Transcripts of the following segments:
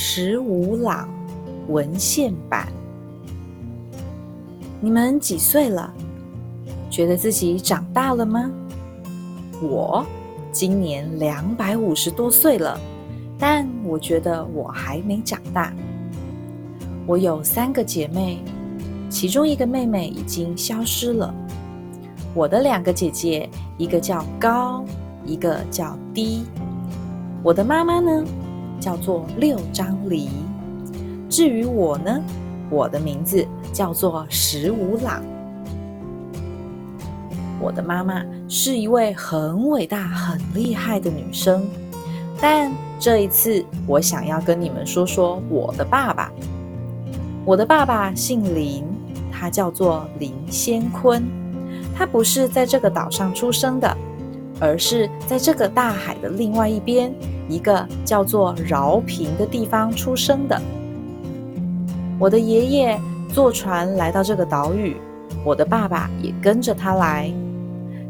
十五朗文献版。你们几岁了？觉得自己长大了吗？我今年两百五十多岁了，但我觉得我还没长大。我有三个姐妹，其中一个妹妹已经消失了。我的两个姐姐，一个叫高，一个叫低。我的妈妈呢，叫做六张梨。至于我呢，我的名字叫做十五朗。我的妈妈是一位很伟大、很厉害的女生，但这一次我想要跟你们说说我的爸爸。我的爸爸姓林，他叫做林先坤。他不是在这个岛上出生的。而是在这个大海的另外一边，一个叫做饶平的地方出生的。我的爷爷坐船来到这个岛屿，我的爸爸也跟着他来。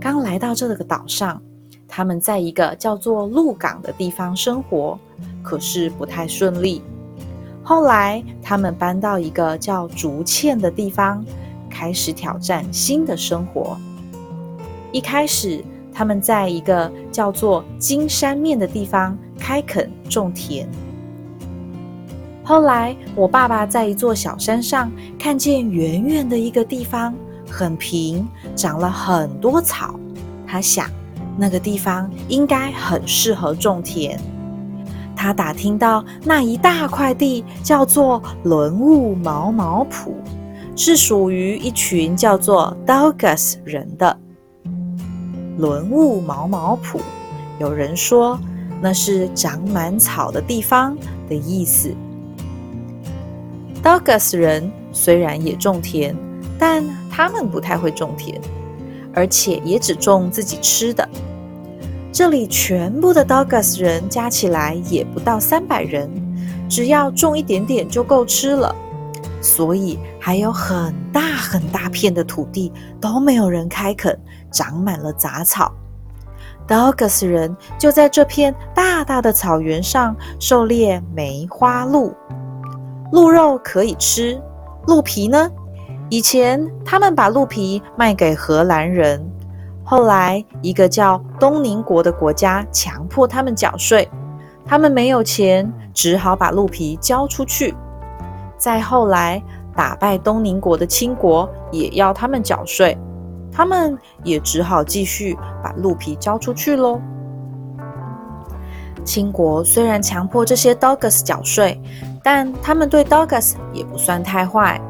刚来到这个岛上，他们在一个叫做鹿港的地方生活，可是不太顺利。后来，他们搬到一个叫竹堑的地方，开始挑战新的生活。一开始。他们在一个叫做金山面的地方开垦种田。后来，我爸爸在一座小山上看见远远的一个地方很平，长了很多草。他想，那个地方应该很适合种田。他打听到那一大块地叫做伦雾毛毛埔，是属于一群叫做 Douglas 人的。伦雾毛毛埔，有人说那是长满草的地方的意思。Douglas 人虽然也种田，但他们不太会种田，而且也只种自己吃的。这里全部的 Douglas 人加起来也不到三百人，只要种一点点就够吃了。所以还有很大很大片的土地都没有人开垦。长满了杂草，Douglas 人就在这片大大的草原上狩猎梅花鹿。鹿肉可以吃，鹿皮呢？以前他们把鹿皮卖给荷兰人，后来一个叫东宁国的国家强迫他们缴税，他们没有钱，只好把鹿皮交出去。再后来，打败东宁国的清国也要他们缴税。他们也只好继续把鹿皮交出去喽。清国虽然强迫这些 dogus 缴税，但他们对 dogus 也不算太坏。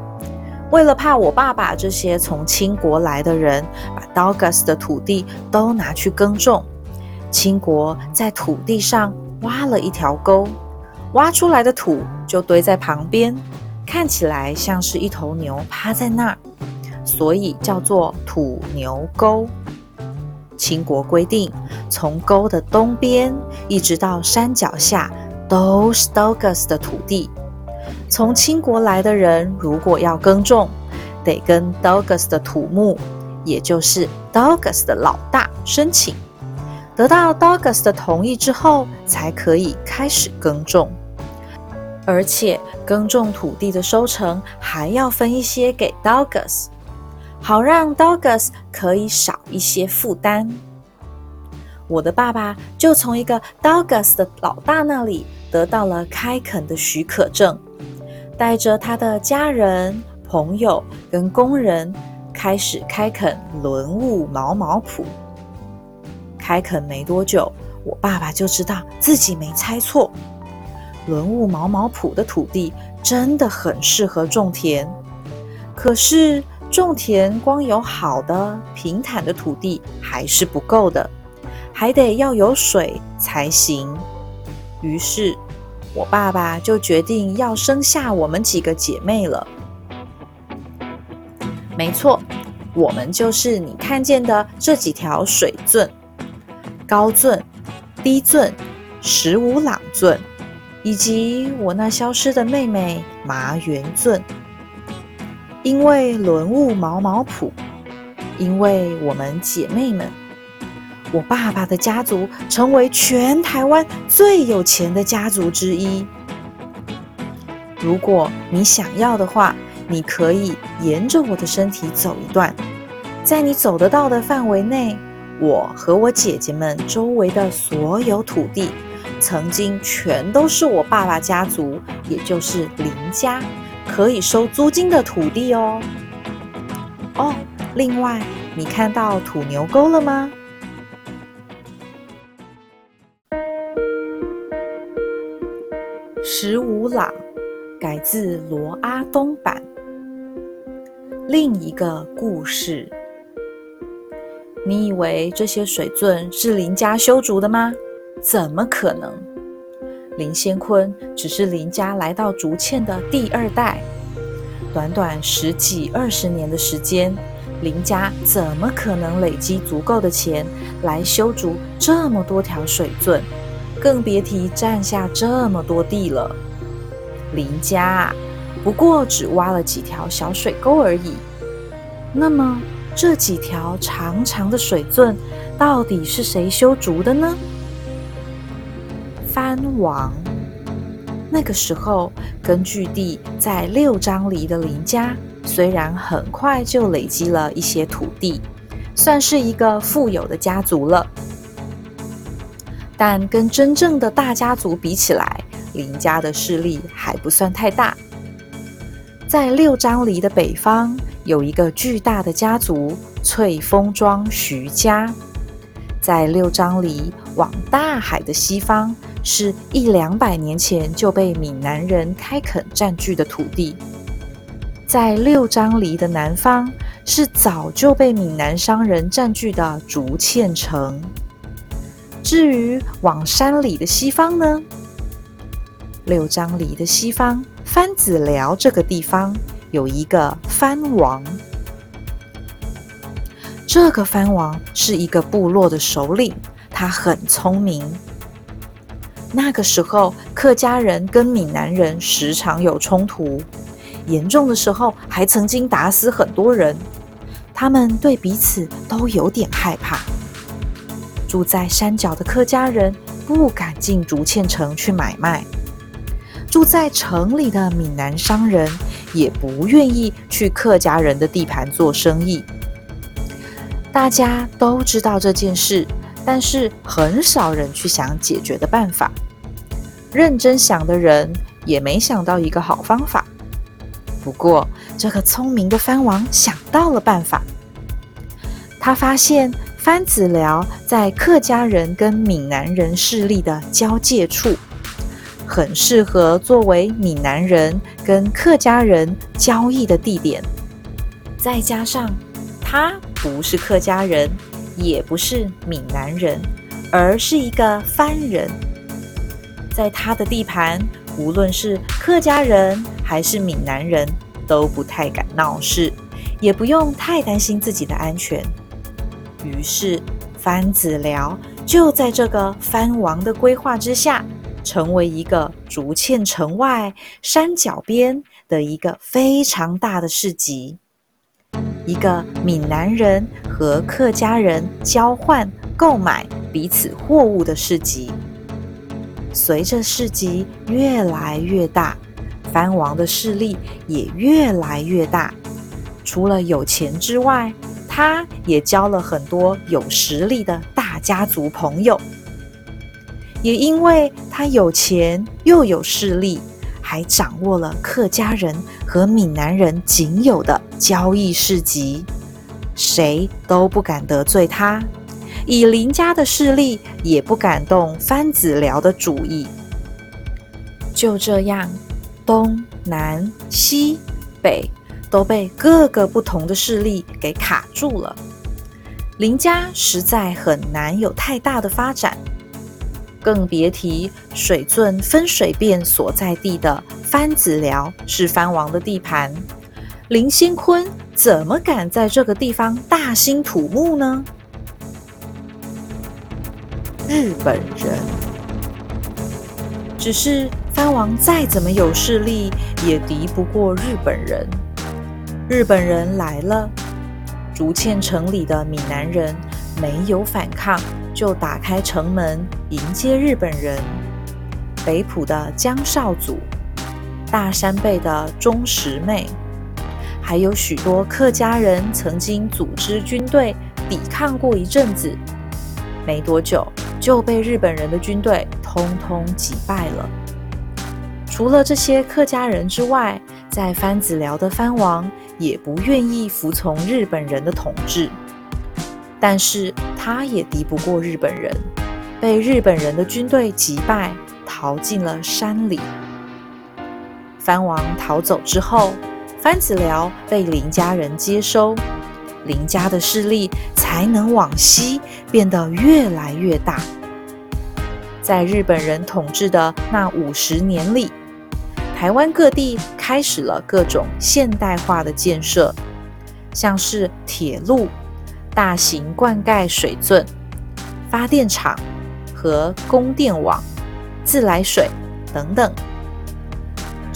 为了怕我爸爸这些从清国来的人把 dogus 的土地都拿去耕种，清国在土地上挖了一条沟，挖出来的土就堆在旁边，看起来像是一头牛趴在那儿。所以叫做土牛沟。秦国规定，从沟的东边一直到山脚下都是 Douglas 的土地。从秦国来的人如果要耕种，得跟 Douglas 的土木，也就是 Douglas 的老大申请，得到 Douglas 的同意之后，才可以开始耕种。而且耕种土地的收成还要分一些给 Douglas。好让 Douglas 可以少一些负担。我的爸爸就从一个 Douglas 的老大那里得到了开垦的许可证，带着他的家人、朋友跟工人开始开垦轮雾毛毛埔。开垦没多久，我爸爸就知道自己没猜错，轮雾毛毛埔的土地真的很适合种田。可是。种田光有好的平坦的土地还是不够的，还得要有水才行。于是，我爸爸就决定要生下我们几个姐妹了。没错，我们就是你看见的这几条水圳：高圳、低圳、十五朗圳，以及我那消失的妹妹麻园圳。因为轮雾毛毛埔，因为我们姐妹们，我爸爸的家族成为全台湾最有钱的家族之一。如果你想要的话，你可以沿着我的身体走一段，在你走得到的范围内，我和我姐姐们周围的所有土地，曾经全都是我爸爸家族，也就是林家可以收租金的土地哦。哦，另外，你看到土牛沟了吗？十五朗改自罗阿东版。另一个故事，你以为这些水圳是林家修筑的吗？怎么可能？林先坤只是林家来到竹堑的第二代，短短十几二十年的时间，林家怎么可能累积足够的钱来修筑这么多条水圳？更别提占下这么多地了。林家。不过只挖了几条小水沟而已。那么这几条长长的水圳到底是谁修筑的呢？藩王。那个时候，根据地在六张犁的林家，虽然很快就累积了一些土地，算是一个富有的家族了，但跟真正的大家族比起来，林家的势力还不算太大。在六张犁的北方，有一个巨大的家族——翠峰庄徐家；在六张犁往大海的西方，是一两百年前就被闽南人开垦占据的土地；在六张犁的南方，是早就被闽南商人占据的竹堑城。至于往山里的西方呢？六张犁的西方。番子寮这个地方有一个藩王，这个藩王是一个部落的首领，他很聪明。那个时候，客家人跟闽南人时常有冲突，严重的时候还曾经打死很多人。他们对彼此都有点害怕。住在山脚的客家人不敢进竹堑城去买卖。住在城里的闽南商人也不愿意去客家人的地盘做生意。大家都知道这件事，但是很少人去想解决的办法。认真想的人也没想到一个好方法。不过，这个聪明的藩王想到了办法。他发现番子寮在客家人跟闽南人势力的交界处。很适合作为闽南人跟客家人交易的地点，再加上他不是客家人，也不是闽南人，而是一个番人，在他的地盘，无论是客家人还是闽南人都不太敢闹事，也不用太担心自己的安全。于是，番子寮就在这个番王的规划之下。成为一个竹堑城外山脚边的一个非常大的市集，一个闽南人和客家人交换购买彼此货物的市集。随着市集越来越大，藩王的势力也越来越大。除了有钱之外，他也交了很多有实力的大家族朋友。也因为他有钱又有势力，还掌握了客家人和闽南人仅有的交易市集，谁都不敢得罪他。以林家的势力，也不敢动番子寮的主意。就这样，东南西北都被各个不同的势力给卡住了。林家实在很难有太大的发展。更别提水圳分水便所在地的番子寮是藩王的地盘，林先坤怎么敢在这个地方大兴土木呢？日本人，只是藩王再怎么有势力，也敌不过日本人。日本人来了，竹堑城里的闽南人没有反抗。就打开城门迎接日本人。北浦的江少祖，大山背的钟石妹，还有许多客家人曾经组织军队抵抗过一阵子，没多久就被日本人的军队通通击败了。除了这些客家人之外，在番子寮的藩王也不愿意服从日本人的统治，但是他也敌不过日本人，被日本人的军队击败，逃进了山里。藩王逃走之后，番子寮被林家人接收，林家的势力才能往西变得越来越大。在日本人统治的那五十年里。台湾各地开始了各种现代化的建设，像是铁路、大型灌溉水圳、发电厂和供电网、自来水等等。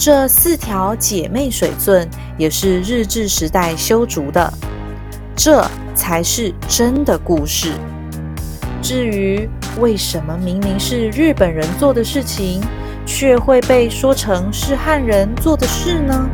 这四条姐妹水圳也是日治时代修筑的，这才是真的故事。至于为什么明明是日本人做的事情，却会被说成是汉人做的事呢？